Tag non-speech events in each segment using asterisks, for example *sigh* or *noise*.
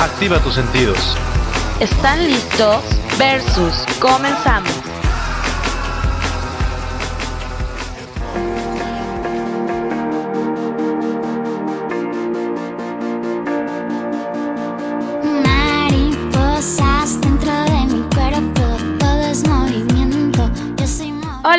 Activa tus sentidos. ¿Están listos? Versus. Comenzamos.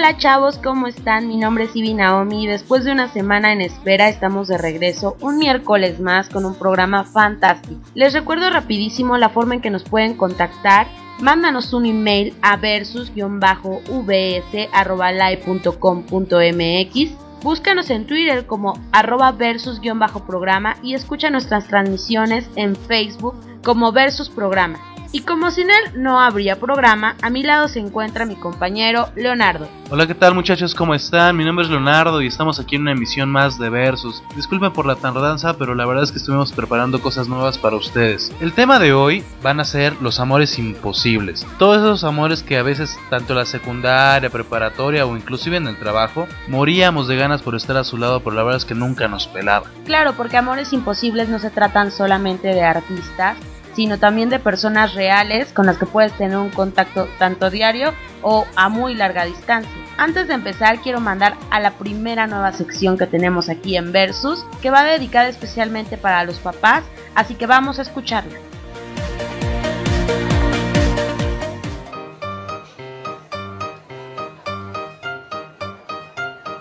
Hola chavos, ¿cómo están? Mi nombre es Ibi Naomi y después de una semana en espera estamos de regreso un miércoles más con un programa fantástico. Les recuerdo rapidísimo la forma en que nos pueden contactar. Mándanos un email a versus-vs.live.com.mx Búscanos en Twitter como arroba versus-programa y escucha nuestras transmisiones en Facebook como versus programa. Y como sin él no habría programa, a mi lado se encuentra mi compañero Leonardo. Hola, ¿qué tal muchachos? ¿Cómo están? Mi nombre es Leonardo y estamos aquí en una emisión más de Versus. Disculpen por la tardanza, pero la verdad es que estuvimos preparando cosas nuevas para ustedes. El tema de hoy van a ser los amores imposibles. Todos esos amores que a veces, tanto en la secundaria, preparatoria o inclusive en el trabajo, moríamos de ganas por estar a su lado, pero la verdad es que nunca nos pelaba. Claro, porque Amores Imposibles no se tratan solamente de artistas, sino también de personas reales con las que puedes tener un contacto tanto diario o a muy larga distancia. Antes de empezar, quiero mandar a la primera nueva sección que tenemos aquí en Versus, que va dedicada especialmente para los papás, así que vamos a escucharla.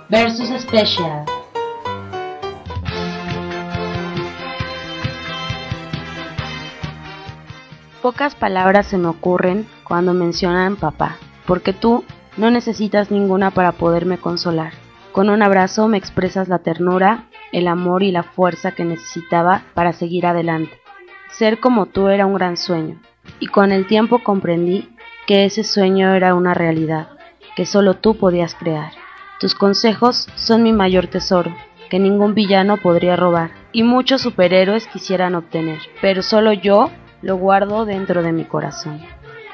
Versus Special. Pocas palabras se me ocurren cuando mencionan papá, porque tú no necesitas ninguna para poderme consolar. Con un abrazo me expresas la ternura, el amor y la fuerza que necesitaba para seguir adelante. Ser como tú era un gran sueño, y con el tiempo comprendí que ese sueño era una realidad, que solo tú podías crear. Tus consejos son mi mayor tesoro, que ningún villano podría robar, y muchos superhéroes quisieran obtener, pero solo yo lo guardo dentro de mi corazón.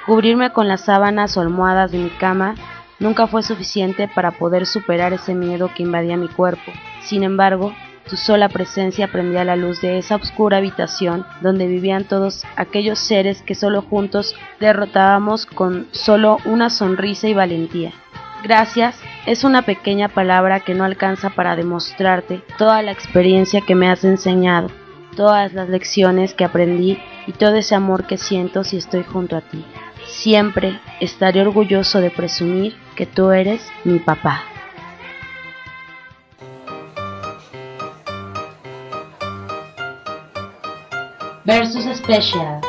Cubrirme con las sábanas o almohadas de mi cama nunca fue suficiente para poder superar ese miedo que invadía mi cuerpo. Sin embargo, tu sola presencia prendía la luz de esa oscura habitación donde vivían todos aquellos seres que solo juntos derrotábamos con solo una sonrisa y valentía. Gracias es una pequeña palabra que no alcanza para demostrarte toda la experiencia que me has enseñado, todas las lecciones que aprendí y todo ese amor que siento si estoy junto a ti. Siempre estaré orgulloso de presumir que tú eres mi papá. Versus Special.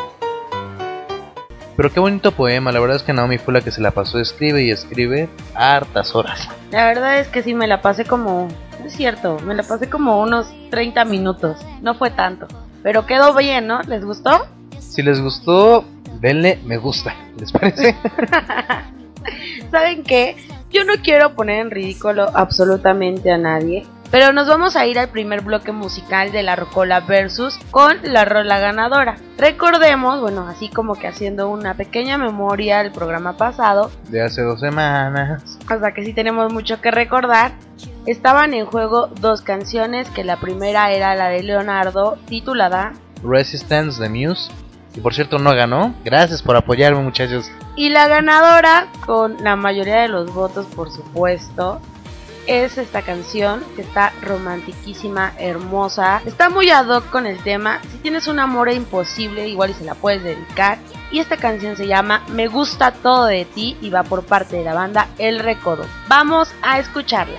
Pero qué bonito poema, la verdad es que Naomi fue la que se la pasó, escribe y escribe hartas horas. La verdad es que sí me la pasé como, no es cierto, me la pasé como unos 30 minutos, no fue tanto, pero quedó bien, ¿no? ¿Les gustó? Si les gustó, denle me gusta, ¿les parece? *laughs* ¿Saben qué? Yo no quiero poner en ridículo absolutamente a nadie, pero nos vamos a ir al primer bloque musical de la Rocola Versus con la rola ganadora. Recordemos, bueno, así como que haciendo una pequeña memoria del programa pasado, De hace dos semanas. o sea que sí tenemos mucho que recordar. Estaban en juego dos canciones, que la primera era la de Leonardo, titulada, Resistance de Muse. Y por cierto, no ganó. Gracias por apoyarme, muchachos. y la ganadora, con la mayoría de los votos por supuesto, es esta canción que está romantiquísima, hermosa, está muy ad hoc con el tema. Si tienes un amor imposible, igual y se la puedes dedicar. Y esta canción se llama Me gusta todo de ti y va por parte de la banda El Recodo. Vamos a escucharla.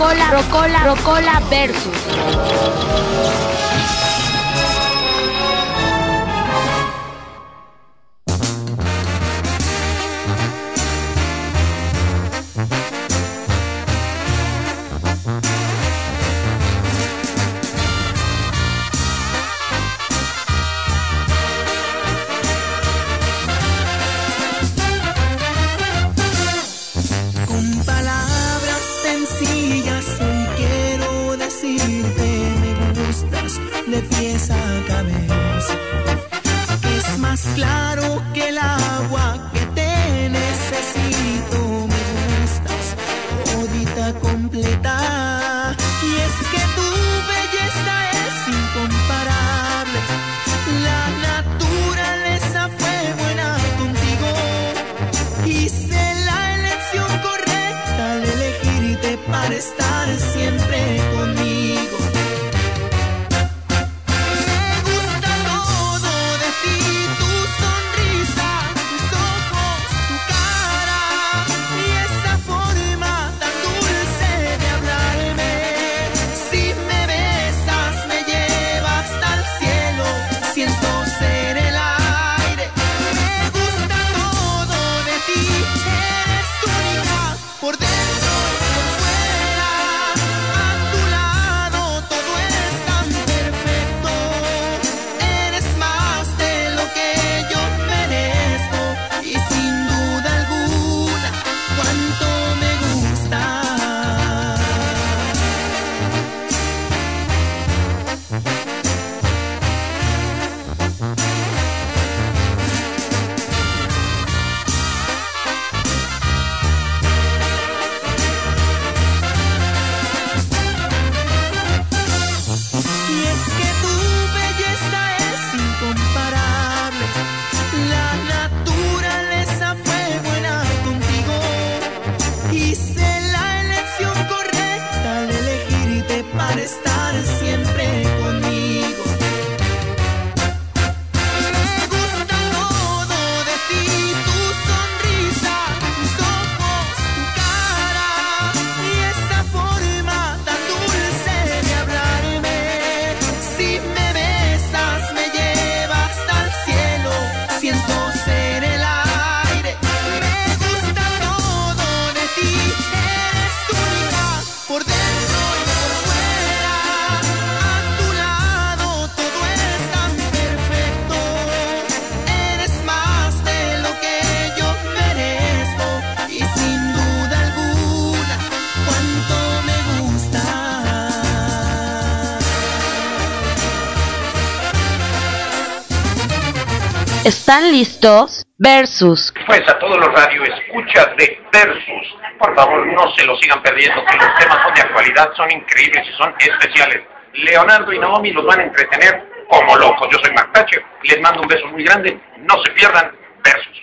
Rocola, Rocola, Rocola versus. ¿Están listos? Versus. Pues a todos los radio escuchas de Versus, por favor no se lo sigan perdiendo, que los temas son de actualidad, son increíbles y son especiales. Leonardo y Naomi los van a entretener como locos. Yo soy Mark Thatcher, les mando un beso muy grande, no se pierdan Versus.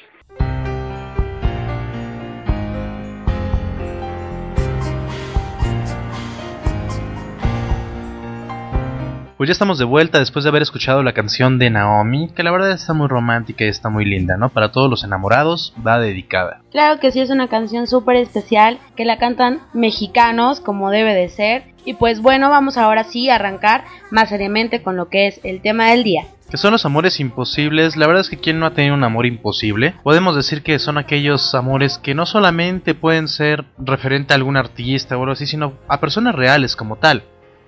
Pues ya estamos de vuelta después de haber escuchado la canción de Naomi, que la verdad está muy romántica y está muy linda, ¿no? Para todos los enamorados va dedicada. Claro que sí, es una canción súper especial que la cantan mexicanos como debe de ser. Y pues bueno, vamos ahora sí a arrancar más seriamente con lo que es el tema del día. Que son los amores imposibles, la verdad es que quien no ha tenido un amor imposible, podemos decir que son aquellos amores que no solamente pueden ser referente a algún artista o algo así, sino a personas reales como tal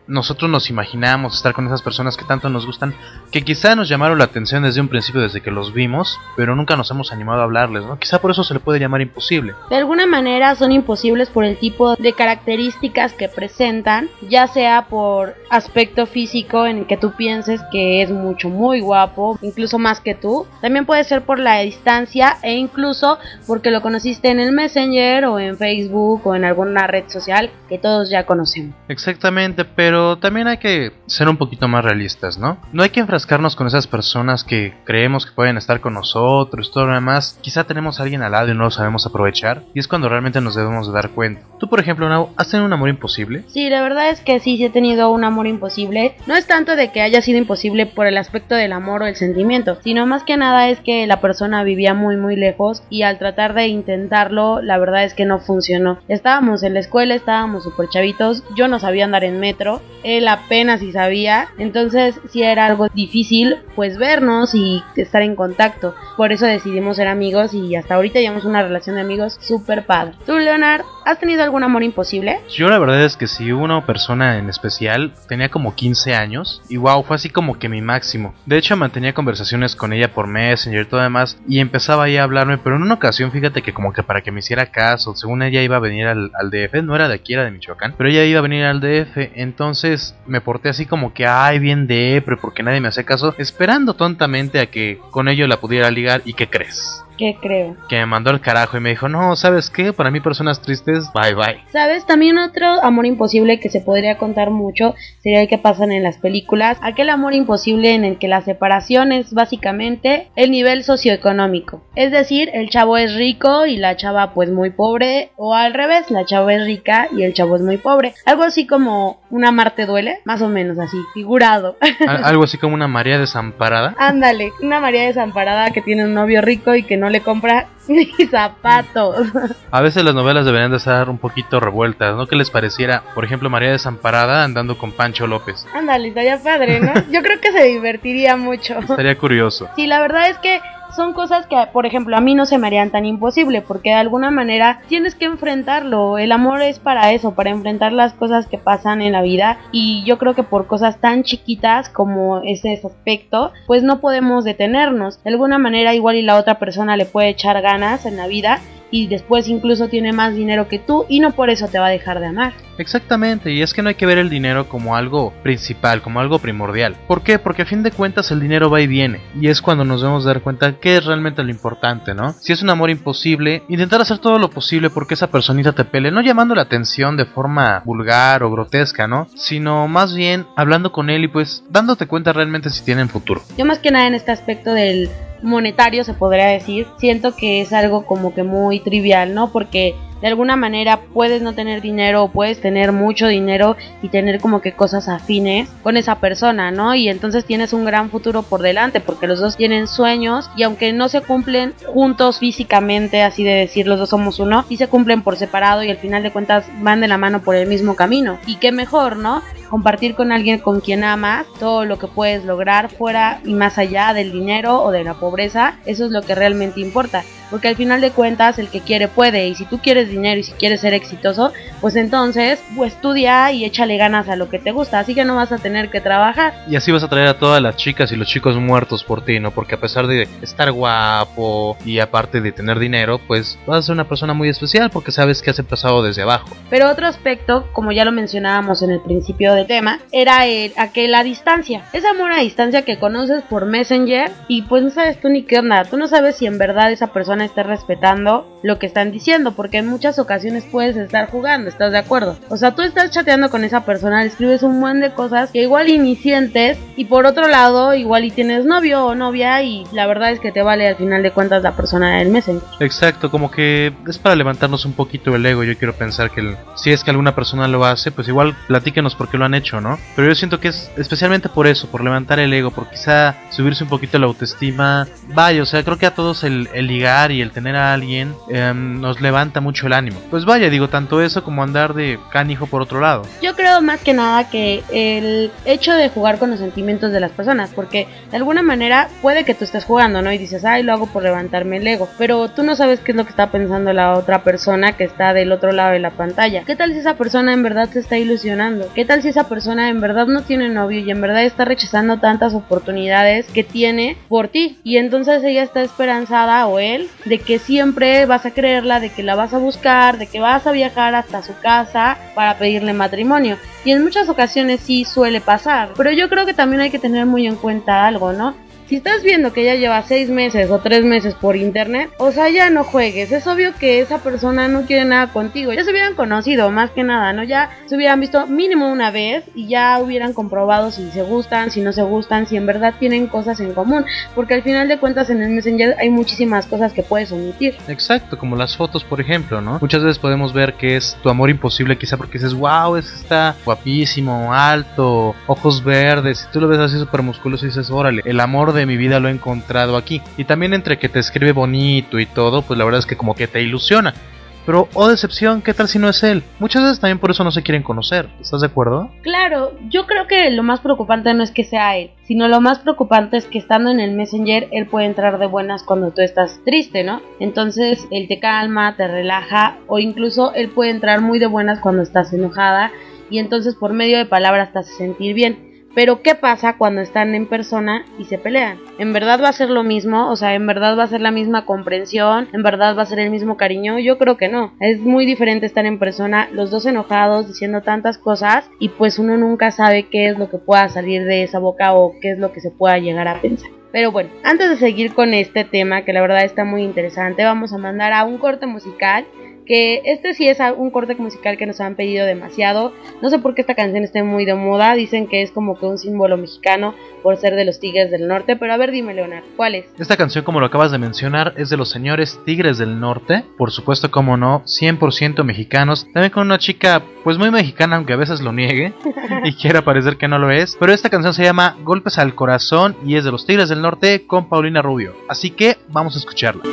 nosotros nos imaginamos estar con esas personas que tanto nos gustan, que quizá nos llamaron la atención desde un principio, desde que los vimos, pero nunca nos hemos animado a hablarles, ¿no? Quizá por eso se le puede llamar imposible. De alguna manera son imposibles por el tipo de características que presentan, ya sea por aspecto físico en el que tú pienses que es mucho, muy guapo, incluso más que tú. También puede ser por la distancia e incluso porque lo conociste en el Messenger o en Facebook o en alguna red social que todos ya conocemos. Exactamente, pero Pero también hay que ser un poquito más realistas, ¿no? No hay que enfrascarnos con esas personas que creemos que pueden estar con nosotros, todo lo demás. Quizá tenemos a alguien al lado y no lo sabemos aprovechar, y es cuando realmente nos debemos de dar cuenta. Tú, por ejemplo, Nau, ¿has tenido un amor imposible? Sí, la verdad es que sí, sí he tenido un amor imposible. No es tanto de que haya sido imposible por el aspecto del amor o el sentimiento, sino más que nada es que la persona vivía muy muy lejos y al tratar de intentarlo, la verdad es que no funcionó. Estábamos en la escuela, estábamos súper chavitos, yo no sabía andar en metro, él apenas si sabía, entonces si era algo difícil pues vernos y estar en contacto. Por eso decidimos ser amigos y hasta ahorita llevamos una relación de amigos súper padre. ¿Tú, Leonard, has tenido algún amor imposible? Yo la verdad es que sí, una persona en especial tenía como 15 años y wow, fue así como que mi máximo. De hecho mantenía conversaciones con ella por Messenger y todo demás y empezaba ahí a hablarme, pero en una ocasión fíjate que como que para que me hiciera caso, según ella iba a venir al, al DF, no era de aquí, era de Michoacán, pero ella iba a venir al DF, entonces me porté así como que, ay, bien depre, porque nadie me hace caso, esperando tontamente a que con ello la pudiera ligar y ¿qué crees? ¿Qué creo? Que me mandó al carajo y me dijo, no, ¿sabes qué? Para mí personas tristes, bye bye. ¿Sabes? También otro amor imposible que se podría contar mucho sería el que pasan en las películas. Aquel amor imposible en el que la separación es básicamente el nivel socioeconómico. Es decir, el chavo es rico y la chava pues muy pobre. O al revés, la chava es rica y el chavo es muy pobre. Algo así como una Marte duele, más o menos así, figurado. Al- Algo así como una María desamparada. Ándale, una María desamparada que tiene un novio rico y que no le compra *laughs* ni zapatos. A veces las novelas deberían de estar un poquito revueltas, ¿no? Que les pareciera, por ejemplo, María desamparada andando con Pancho López. Ándale, estaría padre, ¿no? *laughs* Yo creo que se divertiría mucho. Estaría curioso. Sí, la verdad es que son cosas que, por ejemplo, a mí no se me harían tan imposible, porque de alguna manera tienes que enfrentarlo. El amor es para eso, para enfrentar las cosas que pasan en la vida. Y yo creo que por cosas tan chiquitas como ese aspecto, pues no podemos detenernos. De alguna manera, igual y la otra persona le puede echar ganas en la vida. Y después incluso tiene más dinero que tú y no por eso te va a dejar de amar. Exactamente, y es que no hay que ver el dinero como algo principal, como algo primordial. ¿Por qué? Porque a fin de cuentas el dinero va y viene, y es cuando nos debemos dar cuenta qué es realmente lo importante, ¿no? Si es un amor imposible, intentar hacer todo lo posible porque esa personita te pele, no llamando la atención de forma vulgar o grotesca, ¿no? Sino más bien hablando con él y pues dándote cuenta realmente si tienen futuro. Yo más que nada en este aspecto del monetario se podría decir, siento que es algo como que muy trivial, ¿no? Porque de alguna manera puedes no tener dinero o puedes tener mucho dinero y tener como que cosas afines con esa persona, ¿no? Y entonces tienes un gran futuro por delante porque los dos tienen sueños y aunque no se cumplen juntos físicamente, así de decir los dos somos uno, sí se cumplen por separado y al final de cuentas van de la mano por el mismo camino. Y qué mejor, ¿no? Compartir con alguien con quien amas todo lo que puedes lograr fuera y más allá del dinero o de la pobreza, eso es lo que realmente importa porque al final de cuentas el que quiere puede y si tú quieres dinero y si quieres ser exitoso, pues entonces pues estudia y échale ganas a lo que te gusta, así que no vas a tener que trabajar. Y así vas a traer a todas las chicas y los chicos muertos por ti, ¿no? Porque a pesar de estar guapo y aparte de tener dinero, pues vas a ser una persona muy especial porque sabes que has empezado desde abajo. Pero otro aspecto, como ya lo mencionábamos en el principio del tema, era el, aquel a distancia. Ese amor a distancia que conoces por Messenger y pues no sabes tú ni qué onda, tú no sabes si en verdad esa persona está respetando lo que están diciendo, porque en muchas ocasiones puedes estar jugando, ¿estás de acuerdo? O sea, tú estás chateando con esa persona, escribes un buen de cosas que igual y ni sientes, y por otro lado, igual y tienes novio o novia, y la verdad es que te vale al final de cuentas la persona del Messenger. Exacto, como que es para levantarnos un poquito el ego. Yo quiero pensar que el- si es que alguna persona lo hace, pues igual platíquenos por qué lo han hecho, ¿no? Pero yo siento que es especialmente por eso, por levantar el ego, por quizá subirse un poquito la autoestima. Vaya, o sea, creo que a todos el, el ligar y el tener a alguien em, nos levanta mucho el ánimo. Pues vaya, digo, tanto eso como andar de canijo por otro lado. Yo creo más que nada que el hecho de jugar con los sentimientos de las personas, porque de alguna manera puede que tú estés jugando, ¿no? Y dices, ay, lo hago por levantarme el ego, pero tú no sabes qué es lo que está pensando la otra persona que está del otro lado de la pantalla. ¿Qué tal si esa persona en verdad te está ilusionando? ¿Qué tal si esa persona en verdad no tiene novio y en verdad está rechazando tantas oportunidades que tiene por ti? Y entonces ella está esperanzada o él de que siempre vas a creerla, de que la vas a buscar, de que vas a viajar hasta su casa para pedirle matrimonio. Y en muchas ocasiones sí suele pasar. Pero yo creo que también hay que tener muy en cuenta algo, ¿no? Si estás viendo que ya lleva seis meses o tres meses por internet, o sea, ya no juegues. Es obvio que esa persona no quiere nada contigo. Ya se hubieran conocido, más que nada, ¿no? Ya se hubieran visto mínimo una vez y ya hubieran comprobado si se gustan, si no se gustan, si en verdad tienen cosas en común. Porque al final de cuentas en el Messenger hay muchísimas cosas que puedes omitir. Exacto, como las fotos, por ejemplo, ¿no? Muchas veces podemos ver que es tu amor imposible, quizá porque dices, wow, ese está guapísimo, alto, ojos verdes, y tú lo ves así súper musculoso y dices, órale, el amor de mi vida lo he encontrado aquí. Y también entre que te escribe bonito y todo, pues la verdad es que como que te ilusiona. Pero, oh decepción, ¿qué tal si no es él? Muchas veces también por eso no se quieren conocer. ¿Estás de acuerdo? Claro, yo creo que lo más preocupante no es que sea él, sino lo más preocupante es que estando en el Messenger, él puede entrar de buenas cuando tú estás triste, ¿no? Entonces, él te calma, te relaja, o incluso él puede entrar muy de buenas cuando estás enojada, y entonces por medio de palabras te hace sentir bien. Pero ¿qué pasa cuando están en persona y se pelean? ¿En verdad va a ser lo mismo? O sea, ¿en verdad va a ser la misma comprensión? ¿En verdad va a ser el mismo cariño? Yo creo que no. Es muy diferente estar en persona, los dos enojados, diciendo tantas cosas y pues uno nunca sabe qué es lo que pueda salir de esa boca o qué es lo que se pueda llegar a pensar. Pero bueno, antes de seguir con este tema, que la verdad está muy interesante, vamos a mandar a un corte musical que este sí es un corte musical que nos han pedido demasiado. No sé por qué esta canción esté muy de moda, dicen que es como que un símbolo mexicano por ser de los Tigres del Norte, pero a ver dime Leonard, ¿cuál es? Esta canción, como lo acabas de mencionar, es de los señores Tigres del Norte, por supuesto, como no, 100% mexicanos, también con una chica pues muy mexicana, aunque a veces lo niegue *laughs* y quiera parecer que no lo es, pero esta canción se llama Golpes al Corazón y es de los Tigres del Norte con Paulina Rubio, así que vamos a escucharla.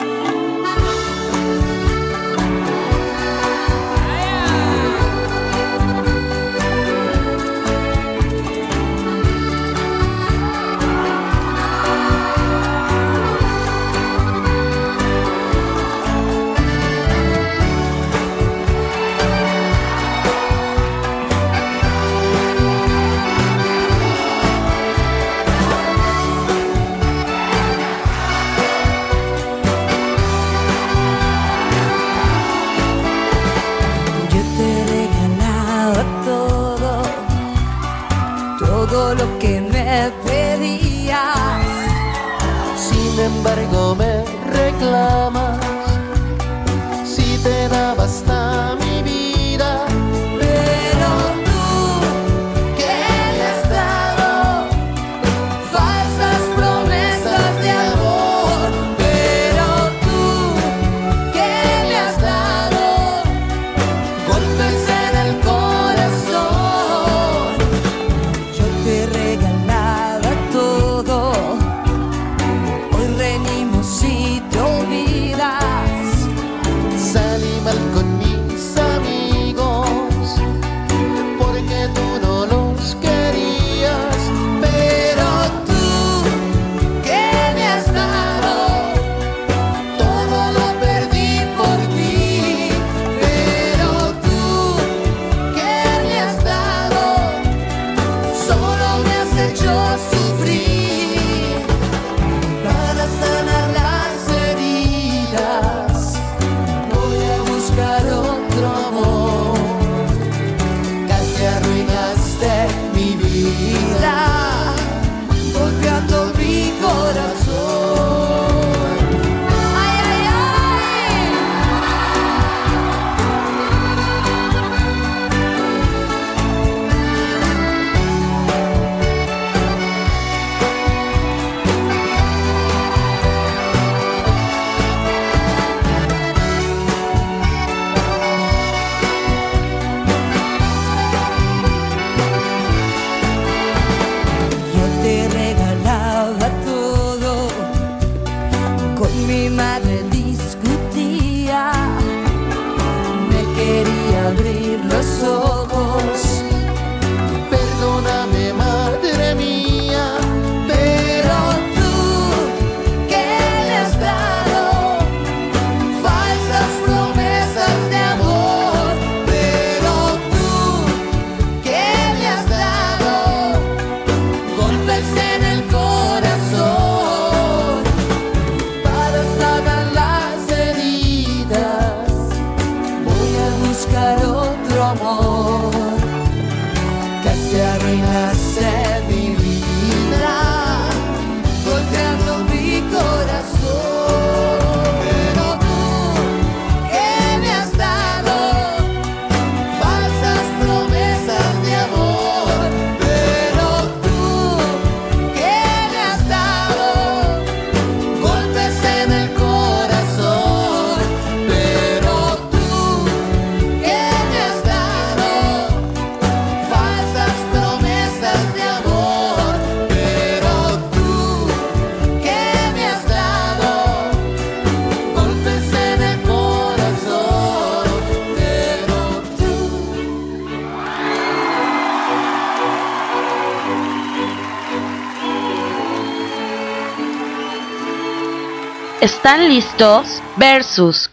Abrir los ¿Están listos? Versus.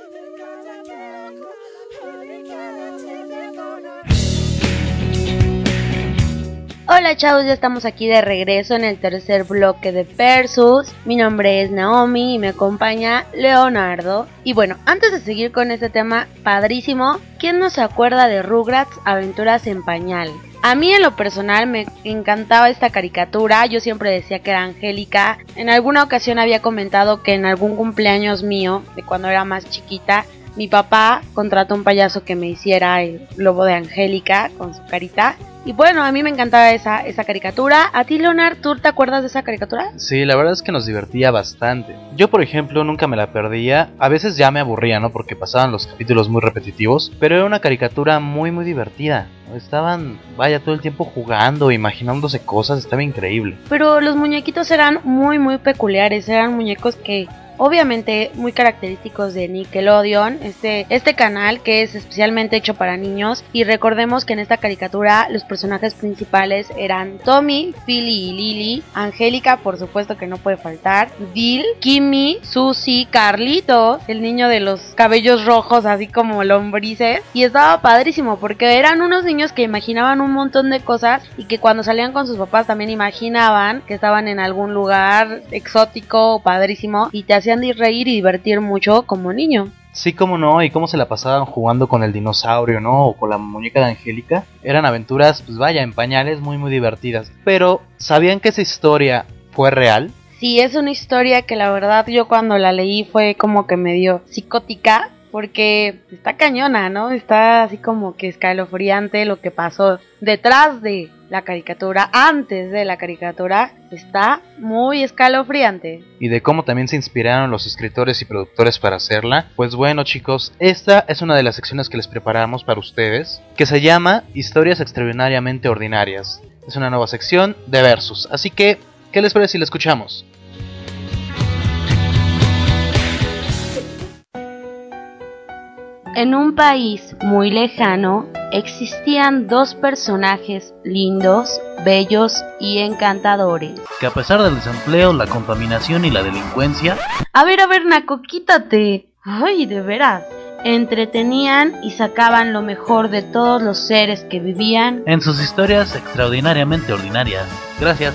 Hola chavos, ya estamos aquí de regreso en el tercer bloque de Versus. Mi nombre es Naomi y me acompaña Leonardo. Y bueno, antes de seguir con este tema padrísimo, ¿quién no se acuerda de Rugrats Aventuras en Pañal? A mí en lo personal me encantaba esta caricatura, yo siempre decía que era Angélica. En alguna ocasión había comentado que en algún cumpleaños mío, de cuando era más chiquita, mi papá contrató un payaso que me hiciera el globo de Angélica con su carita. Y bueno, a mí me encantaba esa, esa caricatura. ¿A ti, Leonard, tú te acuerdas de esa caricatura? Sí, la verdad es que nos divertía bastante. Yo, por ejemplo, nunca me la perdía. A veces ya me aburría, ¿no? Porque pasaban los capítulos muy repetitivos. Pero era una caricatura muy, muy divertida. Estaban, vaya, todo el tiempo jugando, imaginándose cosas. Estaba increíble. Pero los muñequitos eran muy, muy peculiares. Eran muñecos que obviamente muy característicos de Nickelodeon, este, este canal que es especialmente hecho para niños. Y recordemos que en esta caricatura los personajes principales eran Tommy, Philly y Lily, Angélica por supuesto que no puede faltar, Dil, Kimmy, Susie, Carlitos, el niño de los cabellos rojos así como lombrices. Y estaba padrísimo porque eran unos niños que imaginaban un montón de cosas y que cuando salían con sus papás también imaginaban que estaban en algún lugar exótico, padrísimo y te hacían reír y divertir mucho como niño. Sí, cómo no, y cómo se la pasaban jugando con el dinosaurio, ¿no? O con la muñeca de Angélica. Eran aventuras, pues vaya, en pañales muy, muy divertidas. Pero, ¿sabían que esa historia fue real? Sí, es una historia que la verdad yo cuando la leí fue como que me dio psicótica. Porque está cañona, ¿no? Está así como que escalofriante lo que pasó detrás de la caricatura, antes de la caricatura, está muy escalofriante. Y de cómo también se inspiraron los escritores y productores para hacerla. Pues bueno chicos, esta es una de las secciones que les preparamos para ustedes, que se llama Historias extraordinariamente ordinarias. Es una nueva sección de versos, así que, ¿qué les parece si la escuchamos? En un país muy lejano existían dos personajes lindos, bellos y encantadores. Que a pesar del desempleo, la contaminación y la delincuencia... A ver, a ver, Naco, quítate. Ay, de veras. Entretenían y sacaban lo mejor de todos los seres que vivían en sus historias extraordinariamente ordinarias. Gracias.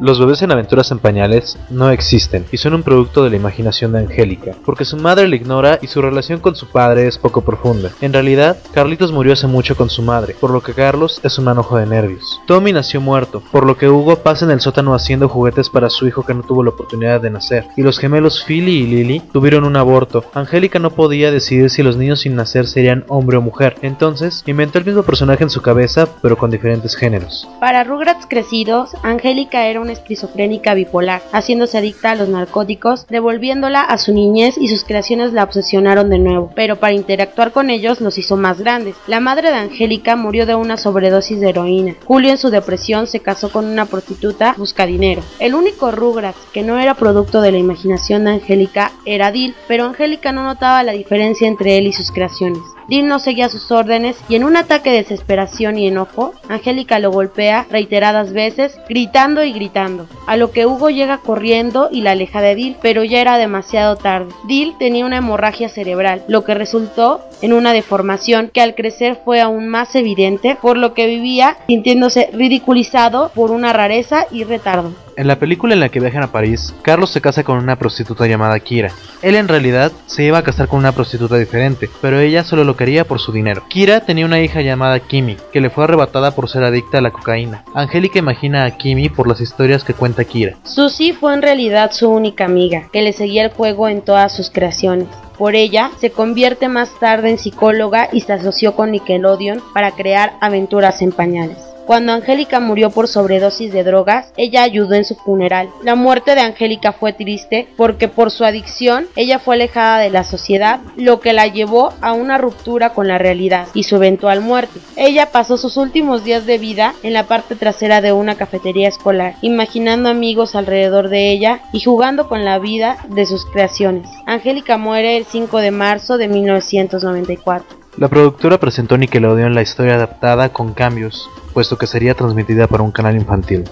Los bebés en aventuras en pañales no existen y son un producto de la imaginación de Angélica, porque su madre le ignora y su relación con su padre es poco profunda. En realidad, Carlitos murió hace mucho con su madre, por lo que Carlos es un manojo de nervios. Tommy nació muerto, por lo que Hugo pasa en el sótano haciendo juguetes para su hijo que no tuvo la oportunidad de nacer. Y los gemelos Philly y Lily tuvieron un aborto. Angélica no podía decidir si los niños sin nacer serían hombre o mujer, entonces inventó el mismo personaje en su cabeza, pero con diferentes géneros. Para Rugrats crecidos, Angélica era una esquizofrénica bipolar, haciéndose adicta a los narcóticos, devolviéndola a su niñez y sus creaciones la obsesionaron de nuevo, pero para interactuar con ellos los hizo más grandes. La madre de Angélica murió de una sobredosis de heroína. Julio en su depresión se casó con una prostituta busca dinero. El único Rugrats que no era producto de la imaginación de Angélica era Dil, pero Angélica no notaba la diferencia entre él y sus creaciones. Dil no seguía sus órdenes y en un ataque de desesperación y enojo, Angélica lo golpea reiteradas veces, gritando y gritando, a lo que Hugo llega corriendo y la aleja de Dil, pero ya era demasiado tarde. Dil tenía una hemorragia cerebral, lo que resultó en una deformación que al crecer fue aún más evidente, por lo que vivía sintiéndose ridiculizado por una rareza y retardo. En la película en la que viajan a París, Carlos se casa con una prostituta llamada Kira. Él en realidad se iba a casar con una prostituta diferente, pero ella solo lo quería por su dinero. Kira tenía una hija llamada Kimi, que le fue arrebatada por ser adicta a la cocaína. Angélica imagina a Kimi por las historias que cuenta Kira. Susie fue en realidad su única amiga, que le seguía el juego en todas sus creaciones. Por ella, se convierte más tarde en psicóloga y se asoció con Nickelodeon para crear aventuras en pañales. Cuando Angélica murió por sobredosis de drogas, ella ayudó en su funeral. La muerte de Angélica fue triste porque por su adicción ella fue alejada de la sociedad, lo que la llevó a una ruptura con la realidad y su eventual muerte. Ella pasó sus últimos días de vida en la parte trasera de una cafetería escolar, imaginando amigos alrededor de ella y jugando con la vida de sus creaciones. Angélica muere el 5 de marzo de 1994. La productora presentó a Nickelodeon la historia adaptada con cambios, puesto que sería transmitida por un canal infantil.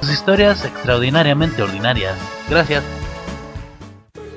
Sus historias extraordinariamente ordinarias. Gracias.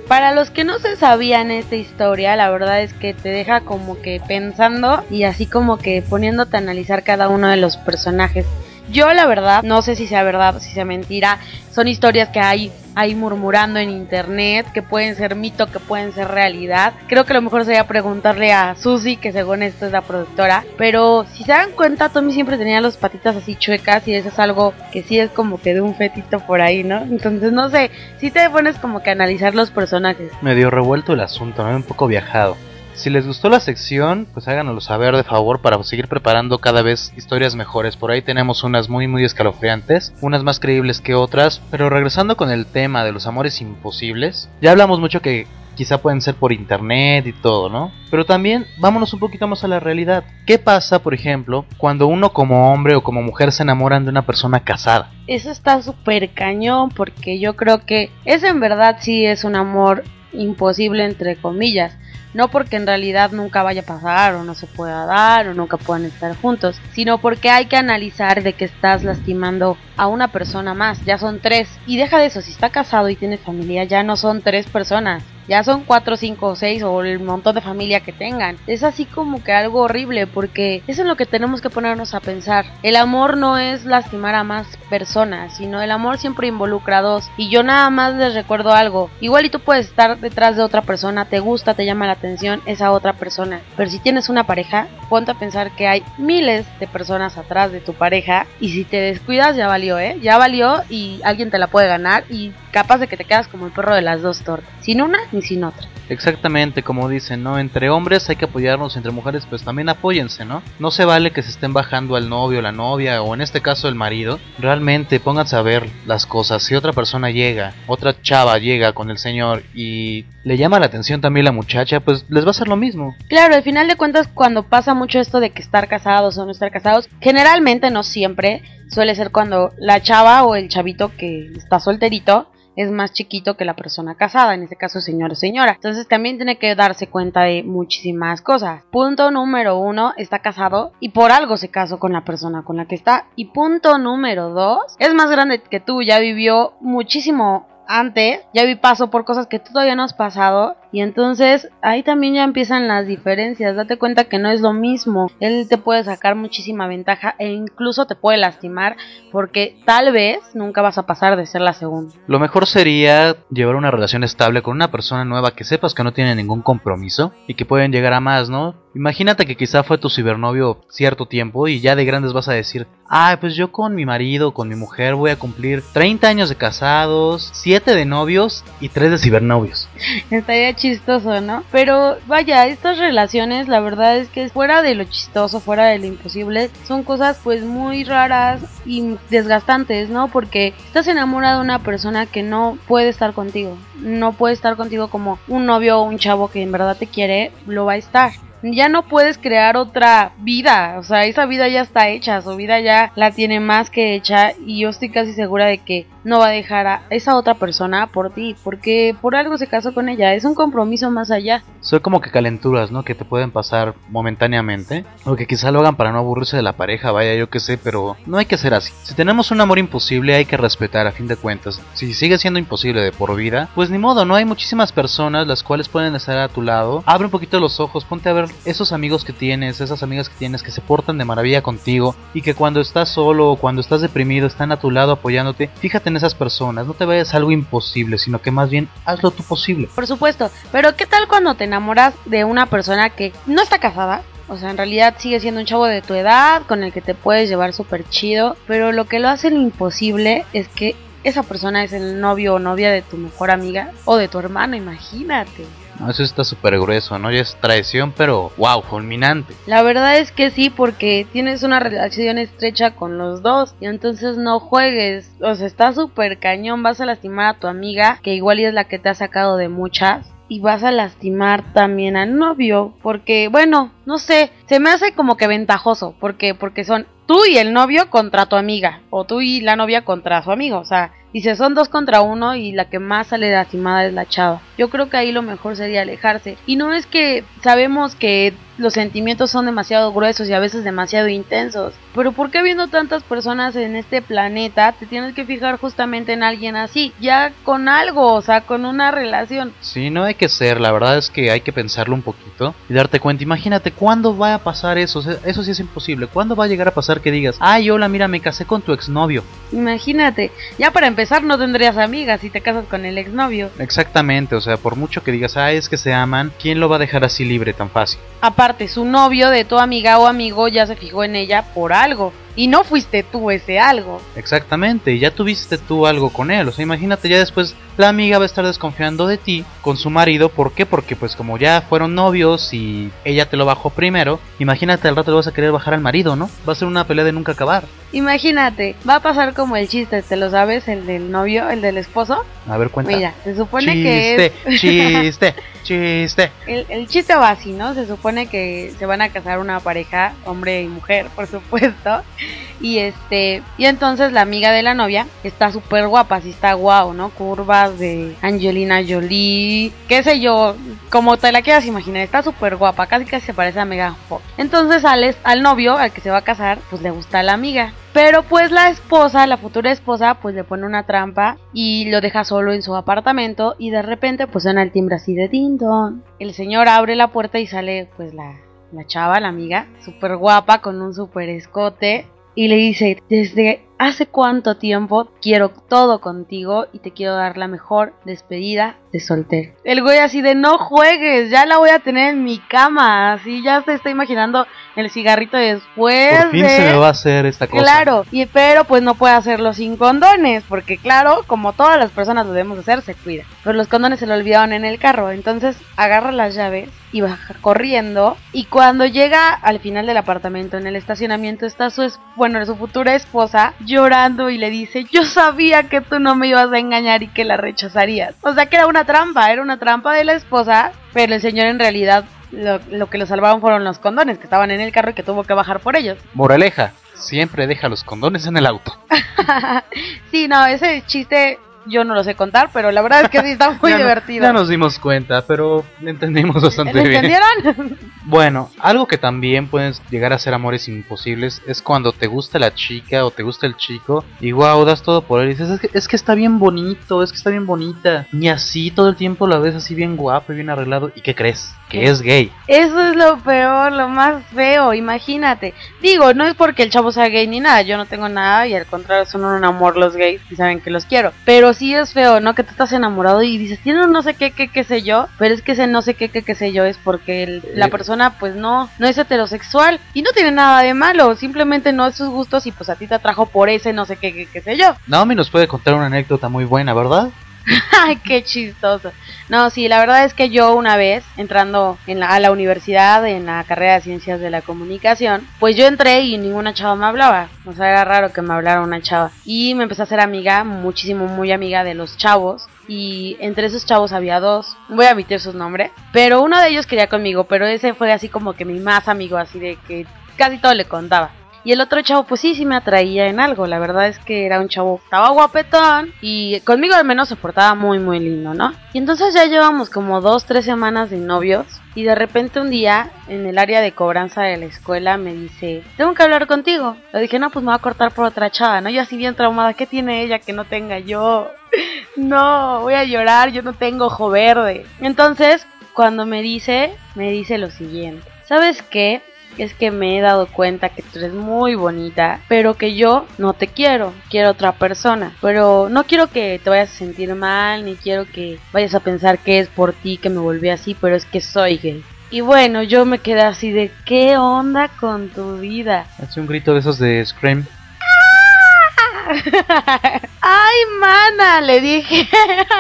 Para los que no se sabían esta historia, la verdad es que te deja como que pensando y así como que poniéndote a analizar cada uno de los personajes. Yo la verdad, no sé si sea verdad o si sea mentira, son historias que hay ahí murmurando en internet, que pueden ser mito, que pueden ser realidad. Creo que lo mejor sería preguntarle a Susi, que según esto es la productora. Pero si se dan cuenta, Tommy siempre tenía las patitas así chuecas y eso es algo que sí es como que de un fetito por ahí, ¿no? Entonces no sé, si te pones como que a analizar los personajes. Medio revuelto el asunto, ¿no? un poco viajado. Si les gustó la sección, pues háganoslo saber de favor para seguir preparando cada vez historias mejores. Por ahí tenemos unas muy muy escalofriantes, unas más creíbles que otras, pero regresando con el tema de los amores imposibles, ya hablamos mucho que quizá pueden ser por internet y todo, ¿no? Pero también vámonos un poquito más a la realidad. ¿Qué pasa, por ejemplo, cuando uno como hombre o como mujer se enamoran de una persona casada? Eso está súper cañón porque yo creo que eso en verdad sí es un amor imposible entre comillas no porque en realidad nunca vaya a pasar o no se pueda dar o nunca puedan estar juntos, sino porque hay que analizar de que estás lastimando a una persona más, ya son tres. Y deja de eso, si está casado y tiene familia, ya no son tres personas, ya son cuatro, cinco seis o el montón de familia que tengan. Es así como que algo horrible porque eso es lo que tenemos que ponernos a pensar. El amor no es lastimar a más personas, sino el amor siempre involucra a dos. Y yo nada más les recuerdo algo. Igual y tú puedes estar detrás de otra persona, te gusta, te llama la atención esa otra persona. Pero si tienes una pareja, ponte a pensar que hay miles de personas atrás de tu pareja y si te descuidas ya valió, ¿eh? Ya valió y alguien te la puede ganar y capaz de que te quedas como el perro de las dos tortas. Sin una ni sin otra. Exactamente, como dicen, ¿no? Entre hombres hay que apoyarnos, entre mujeres pues también apóyense, ¿no? No se vale que se estén bajando al novio, la novia o en este caso el marido. Realmente pónganse a ver las cosas. Si otra persona llega, otra chava llega con el señor y le llama la atención también la muchacha, pues les va a hacer lo mismo. Claro, al final de cuentas cuando pasa mucho esto de que estar casados o no estar casados, generalmente no siempre, suele ser cuando la chava o el chavito que está solterito es más chiquito que la persona casada, en este caso señor o señora. Entonces también tiene que darse cuenta de muchísimas cosas. Punto número uno, está casado y por algo se casó con la persona con la que está. Y punto número dos, es más grande que tú, ya vivió muchísimo antes, ya vi paso por cosas que tú todavía no has pasado y entonces ahí también ya empiezan las diferencias. Date cuenta que no es lo mismo. Él te puede sacar muchísima ventaja e incluso te puede lastimar porque tal vez nunca vas a pasar de ser la segunda. Lo mejor sería llevar una relación estable con una persona nueva que sepas que no tiene ningún compromiso y que pueden llegar a más, ¿no? Imagínate que quizá fue tu cibernovio cierto tiempo y ya de grandes vas a decir, ah, pues yo con mi marido, con mi mujer voy a cumplir 30 años de casados, 7 de novios y 3 de cibernovios. Estaría chistoso, ¿no? Pero vaya, estas relaciones, la verdad es que fuera de lo chistoso, fuera de lo imposible, son cosas pues muy raras y desgastantes, ¿no? Porque estás enamorado de una persona que no puede estar contigo, no puede estar contigo como un novio o un chavo que en verdad te quiere, lo va a estar ya no puedes crear otra vida, o sea, esa vida ya está hecha, su vida ya la tiene más que hecha y yo estoy casi segura de que no va a dejar a esa otra persona por ti, porque por algo se casó con ella, es un compromiso más allá. Son como que calenturas, ¿no? Que te pueden pasar momentáneamente, o que quizá lo hagan para no aburrirse de la pareja, vaya, yo qué sé, pero no hay que ser así. Si tenemos un amor imposible hay que respetar a fin de cuentas. Si sigue siendo imposible de por vida, pues ni modo, no hay muchísimas personas las cuales pueden estar a tu lado. Abre un poquito los ojos, ponte a ver esos amigos que tienes, esas amigas que tienes que se portan de maravilla contigo y que cuando estás solo o cuando estás deprimido están a tu lado apoyándote, fíjate esas personas, no te vayas a algo imposible, sino que más bien hazlo tú posible. Por supuesto, pero ¿qué tal cuando te enamoras de una persona que no está casada? O sea, en realidad sigue siendo un chavo de tu edad con el que te puedes llevar súper chido, pero lo que lo hace imposible es que esa persona es el novio o novia de tu mejor amiga o de tu hermano, imagínate. No, eso está súper grueso, ¿no? Ya es traición, pero wow, fulminante. La verdad es que sí, porque tienes una relación estrecha con los dos y entonces no juegues. O sea, está súper cañón, vas a lastimar a tu amiga, que igual es la que te ha sacado de muchas. Y vas a lastimar también al novio, porque bueno, no sé, se me hace como que ventajoso, porque porque son tú y el novio contra tu amiga, o tú y la novia contra su amigo, o sea, Dice, son dos contra uno y la que más sale lastimada es la chava. Yo creo que ahí lo mejor sería alejarse. Y no es que sabemos que los sentimientos son demasiado gruesos y a veces demasiado intensos. Pero ¿por qué viendo tantas personas en este planeta te tienes que fijar justamente en alguien así? Ya con algo, o sea, con una relación. Sí, no hay que ser, la verdad es que hay que pensarlo un poquito y darte cuenta. Imagínate, ¿cuándo va a pasar eso? O sea, eso sí es imposible. ¿Cuándo va a llegar a pasar que digas, ay, hola, mira, me casé con tu exnovio? Imagínate, ya para empezar no tendrías amigas si te casas con el exnovio. Exactamente, o sea, por mucho que digas, ay, es que se aman, ¿quién lo va a dejar así libre tan fácil? Aparte, su novio de tu amiga o amigo ya se fijó en ella por algo. Y no fuiste tú ese algo. Exactamente, y ya tuviste tú algo con él. O sea, imagínate ya después la amiga va a estar desconfiando de ti con su marido. ¿Por qué? Porque pues como ya fueron novios y ella te lo bajó primero, imagínate al rato le vas a querer bajar al marido, ¿no? Va a ser una pelea de nunca acabar. Imagínate, va a pasar como el chiste, ¿te lo sabes? El del novio, el del esposo. A ver, cuenta. Mira, se supone chiste, que es... chiste, chiste. *laughs* El, el chiste va así, ¿no? Se supone que se van a casar una pareja, hombre y mujer, *laughs* por supuesto. Y este, y entonces la amiga de la novia está súper guapa, así está guau, ¿no? Curvas de Angelina Jolie, qué sé yo, como te la quieras imaginar, está súper guapa, casi casi se parece a Megan Fox. Entonces al, al novio, al que se va a casar, pues le gusta la amiga. Pero pues la esposa, la futura esposa, pues le pone una trampa y lo deja solo en su apartamento y de repente pues suena el timbre así de tindón. El señor abre la puerta y sale pues la, la chava, la amiga, súper guapa con un súper escote y le dice, desde hace cuánto tiempo quiero todo contigo y te quiero dar la mejor despedida de soltero. El güey así de no juegues, ya la voy a tener en mi cama, así ya se está imaginando el cigarrito después. Por fin de... se me va a hacer esta cosa. Claro, y pero pues no puede hacerlo sin condones, porque claro, como todas las personas lo debemos hacer, se cuida. Pero los condones se lo olvidaron en el carro, entonces agarra las llaves y baja corriendo y cuando llega al final del apartamento en el estacionamiento está su es bueno, su futura esposa llorando y le dice, "Yo sabía que tú no me ibas a engañar y que la rechazarías." O sea, que era una trampa, era una trampa de la esposa, pero el señor en realidad lo, lo que lo salvaron fueron los condones que estaban en el carro y que tuvo que bajar por ellos. Moraleja, siempre deja los condones en el auto. *laughs* sí, no, ese chiste yo no lo sé contar, pero la verdad es que sí está *laughs* muy ya divertido. No, ya nos dimos cuenta, pero entendimos bastante ¿Le bien. entendieron? *laughs* Bueno, algo que también puedes llegar a ser amores imposibles es cuando te gusta la chica o te gusta el chico y wow, das todo por él y dices, es que, es que está bien bonito, es que está bien bonita. Y así todo el tiempo la ves así bien guapo y bien arreglado. ¿Y qué crees? Que es gay. Eso es lo peor, lo más feo, imagínate. Digo, no es porque el chavo sea gay ni nada, yo no tengo nada y al contrario son un amor los gays y saben que los quiero. Pero sí es feo, ¿no? Que tú estás enamorado y dices, tiene no sé qué, qué, qué sé yo, pero es que ese no sé qué, qué, qué sé yo es porque el- la persona pues no, no es heterosexual y no tiene nada de malo, simplemente no es sus gustos y pues a ti te atrajo por ese no sé qué, qué, qué sé yo. Naomi nos puede contar una anécdota muy buena, ¿verdad? *laughs* Ay, qué chistoso. No, sí, la verdad es que yo una vez, entrando en la, a la universidad, en la carrera de Ciencias de la Comunicación, pues yo entré y ninguna chava me hablaba. O sea, era raro que me hablara una chava. Y me empecé a hacer amiga, muchísimo, muy amiga de los chavos. Y entre esos chavos había dos, voy a omitir sus nombres, pero uno de ellos quería conmigo, pero ese fue así como que mi más amigo, así de que casi todo le contaba. Y el otro chavo, pues sí, sí me atraía en algo. La verdad es que era un chavo, estaba guapetón y conmigo al menos se portaba muy, muy lindo, ¿no? Y entonces ya llevamos como dos, tres semanas de novios. Y de repente un día, en el área de cobranza de la escuela, me dice, tengo que hablar contigo. Le dije, no, pues me va a cortar por otra chava, ¿no? Yo así bien traumada, ¿qué tiene ella que no tenga yo? *laughs* No, voy a llorar, yo no tengo ojo verde. Entonces, cuando me dice, me dice lo siguiente. ¿Sabes qué? Es que me he dado cuenta que tú eres muy bonita, pero que yo no te quiero, quiero otra persona. Pero no quiero que te vayas a sentir mal, ni quiero que vayas a pensar que es por ti que me volví así, pero es que soy gay. Y bueno, yo me quedé así de, ¿qué onda con tu vida? Hace un grito de esos de Scream. *laughs* ¡Ay, mana! Le dije.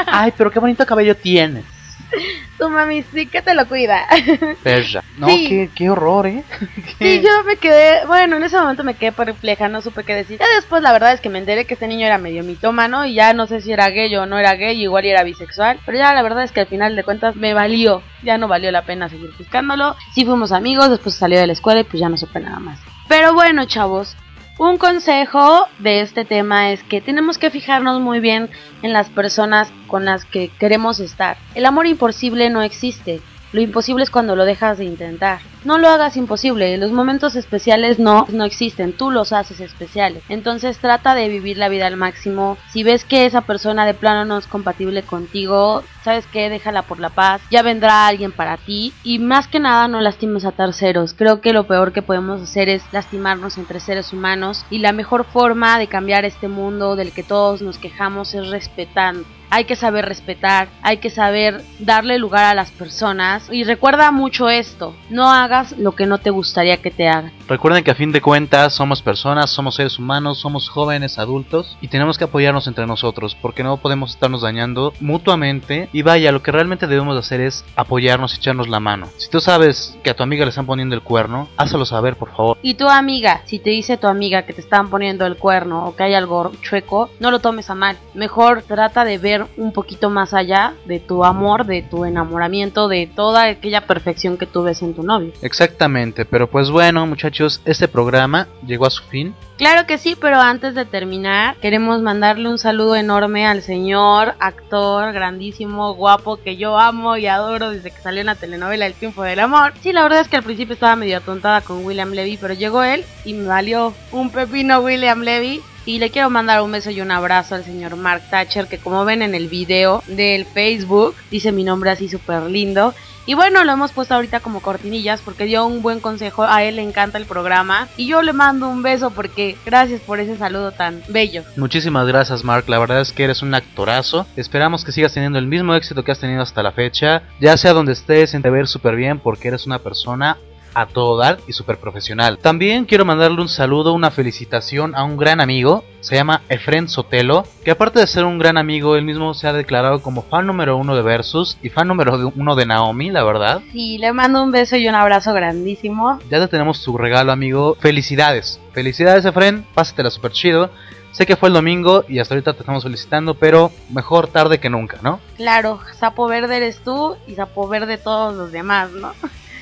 Ay, pero qué bonito cabello tienes. *laughs* Tu mami sí que te lo cuida. *laughs* Perra. No, Sí. qué, qué horror, ¿eh? *laughs* Sí, yo me quedé, bueno, en ese momento me quedé perpleja, no supe qué decir. Ya después la verdad es que me enteré que este niño era medio mitómano y ya no sé si era gay o no era gay, igual y era bisexual, pero ya la verdad es que al final de cuentas me valió, ya no valió la pena seguir buscándolo. Sí fuimos amigos, después salió de la escuela y pues ya no supe nada más. Pero bueno, chavos, Un consejo de este tema es que tenemos que fijarnos muy bien en las personas con las que queremos estar. El amor imposible no existe. Lo imposible es cuando lo dejas de intentar. No lo hagas imposible, los momentos especiales no, no existen, tú los haces especiales. Entonces trata de vivir la vida al máximo. Si ves que esa persona de plano no es compatible contigo, sabes qué, déjala por la paz, ya vendrá alguien para ti y más que nada no lastimes a terceros. Creo que lo peor que podemos hacer es lastimarnos entre seres humanos y la mejor forma de cambiar este mundo del que todos nos quejamos es respetando. Hay que saber respetar, hay que saber darle lugar a las personas y recuerda mucho esto, no hagas lo que no te gustaría que te hagan. Recuerden que a fin de cuentas somos personas, somos seres humanos, somos jóvenes, adultos y tenemos que apoyarnos entre nosotros porque no podemos estarnos dañando mutuamente y vaya, lo que realmente debemos hacer es apoyarnos y echarnos la mano. Si tú sabes que a tu amiga le están poniendo el cuerno, hazlo saber por favor. Y tu amiga, si te dice tu amiga que te están poniendo el cuerno o que hay algo chueco, no lo tomes a mal. Mejor trata de ver un poquito más allá de tu amor, de tu enamoramiento, de toda aquella perfección que tú ves en tu novio. Exactamente, pero pues bueno muchachos, este programa llegó a su fin. Claro que sí, pero antes de terminar, queremos mandarle un saludo enorme al señor actor grandísimo, guapo, que yo amo y adoro desde que salió en la telenovela El Triunfo del Amor. Sí, la verdad es que al principio estaba medio atontada con William Levy, pero llegó él y me valió un pepino William Levy. Y le quiero mandar un beso y un abrazo al señor Mark Thatcher, que como ven en el video del Facebook, dice mi nombre así súper lindo. Y bueno, lo hemos puesto ahorita como cortinillas porque dio un buen consejo, a él le encanta el programa. Y yo le mando un beso porque gracias por ese saludo tan bello. Muchísimas gracias Mark, la verdad es que eres un actorazo. Esperamos que sigas teniendo el mismo éxito que has tenido hasta la fecha. Ya sea donde estés, en te ver súper bien porque eres una persona a todo dar y súper profesional. También quiero mandarle un saludo, una felicitación a un gran amigo, se llama Efren Sotelo, que aparte de ser un gran amigo, él mismo se ha declarado como fan número uno de Versus y fan número uno de Naomi, la verdad. Sí, le mando un beso y un abrazo grandísimo. Ya te tenemos tu regalo, amigo. Felicidades. Felicidades, Efren. Pásatela súper chido. Sé que fue el domingo y hasta ahorita te estamos felicitando, pero mejor tarde que nunca, ¿no? Claro, Sapo Verde eres tú y Sapo Verde todos los demás, ¿no?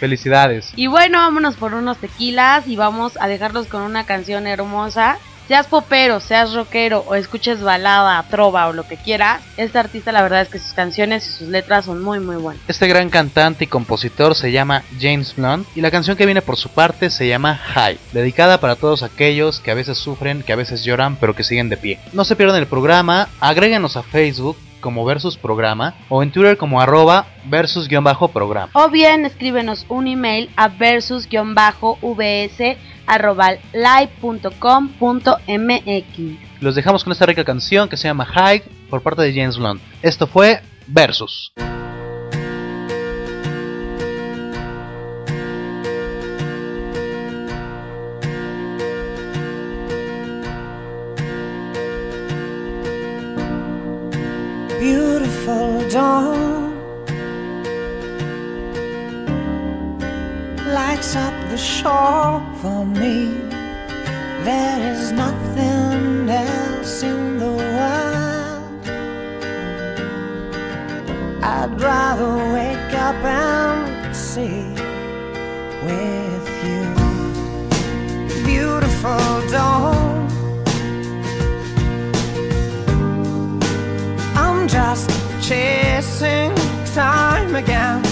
Felicidades. Y bueno, vámonos por unos tequilas y vamos a dejarlos con una canción hermosa. Seas popero, seas rockero o escuches balada, trova o lo que quieras, este artista la verdad es que sus canciones y sus letras son muy muy buenas. Este gran cantante y compositor se llama James Blunt y la canción que viene por su parte se llama High, dedicada para todos aquellos que a veces sufren, que a veces lloran, pero que siguen de pie. No se pierdan el programa, agréguenos a Facebook como versus programa o en Twitter como arroba versus-programa. O bien escríbenos un email a versus-vs arroba live.com.mx. Los dejamos con esta rica canción que se llama High por parte de James Blunt. Esto fue Versus. Beautiful dawn lights up the shore for me. There is nothing else in the world. I'd rather wake up and see with you. Beautiful dawn. Chasing time again.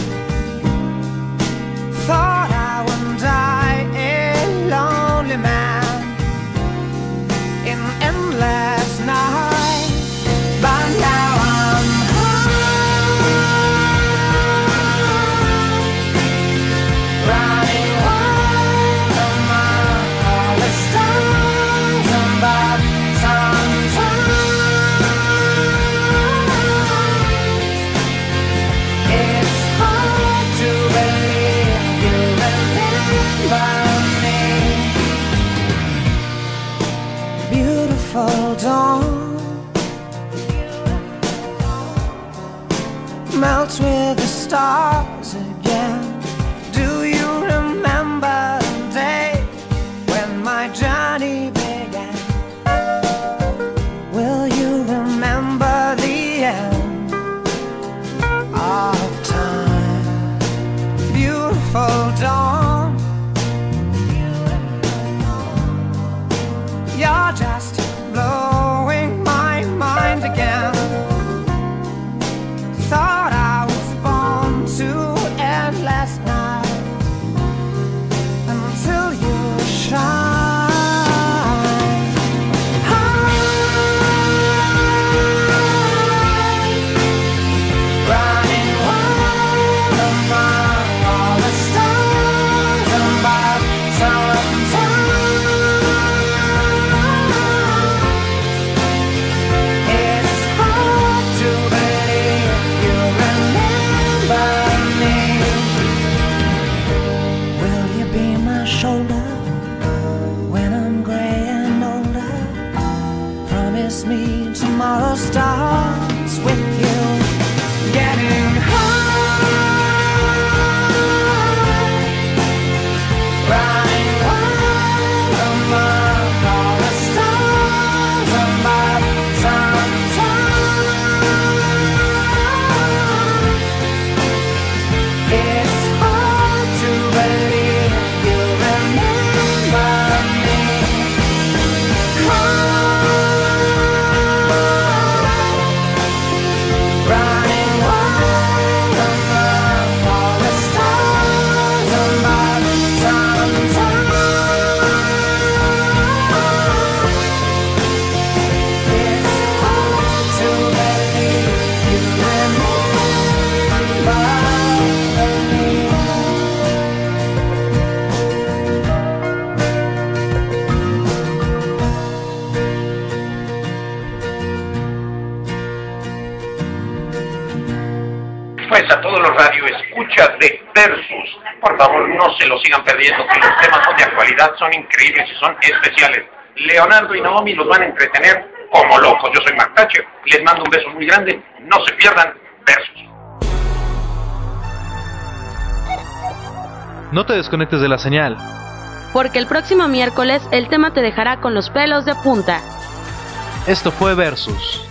De Versus, por favor no se lo sigan perdiendo, que los temas son de actualidad, son increíbles y son especiales. Leonardo y Naomi los van a entretener como locos. Yo soy Mark Thatcher, les mando un beso muy grande, no se pierdan Versus. No te desconectes de la señal. Porque el próximo miércoles el tema te dejará con los pelos de punta. Esto fue Versus.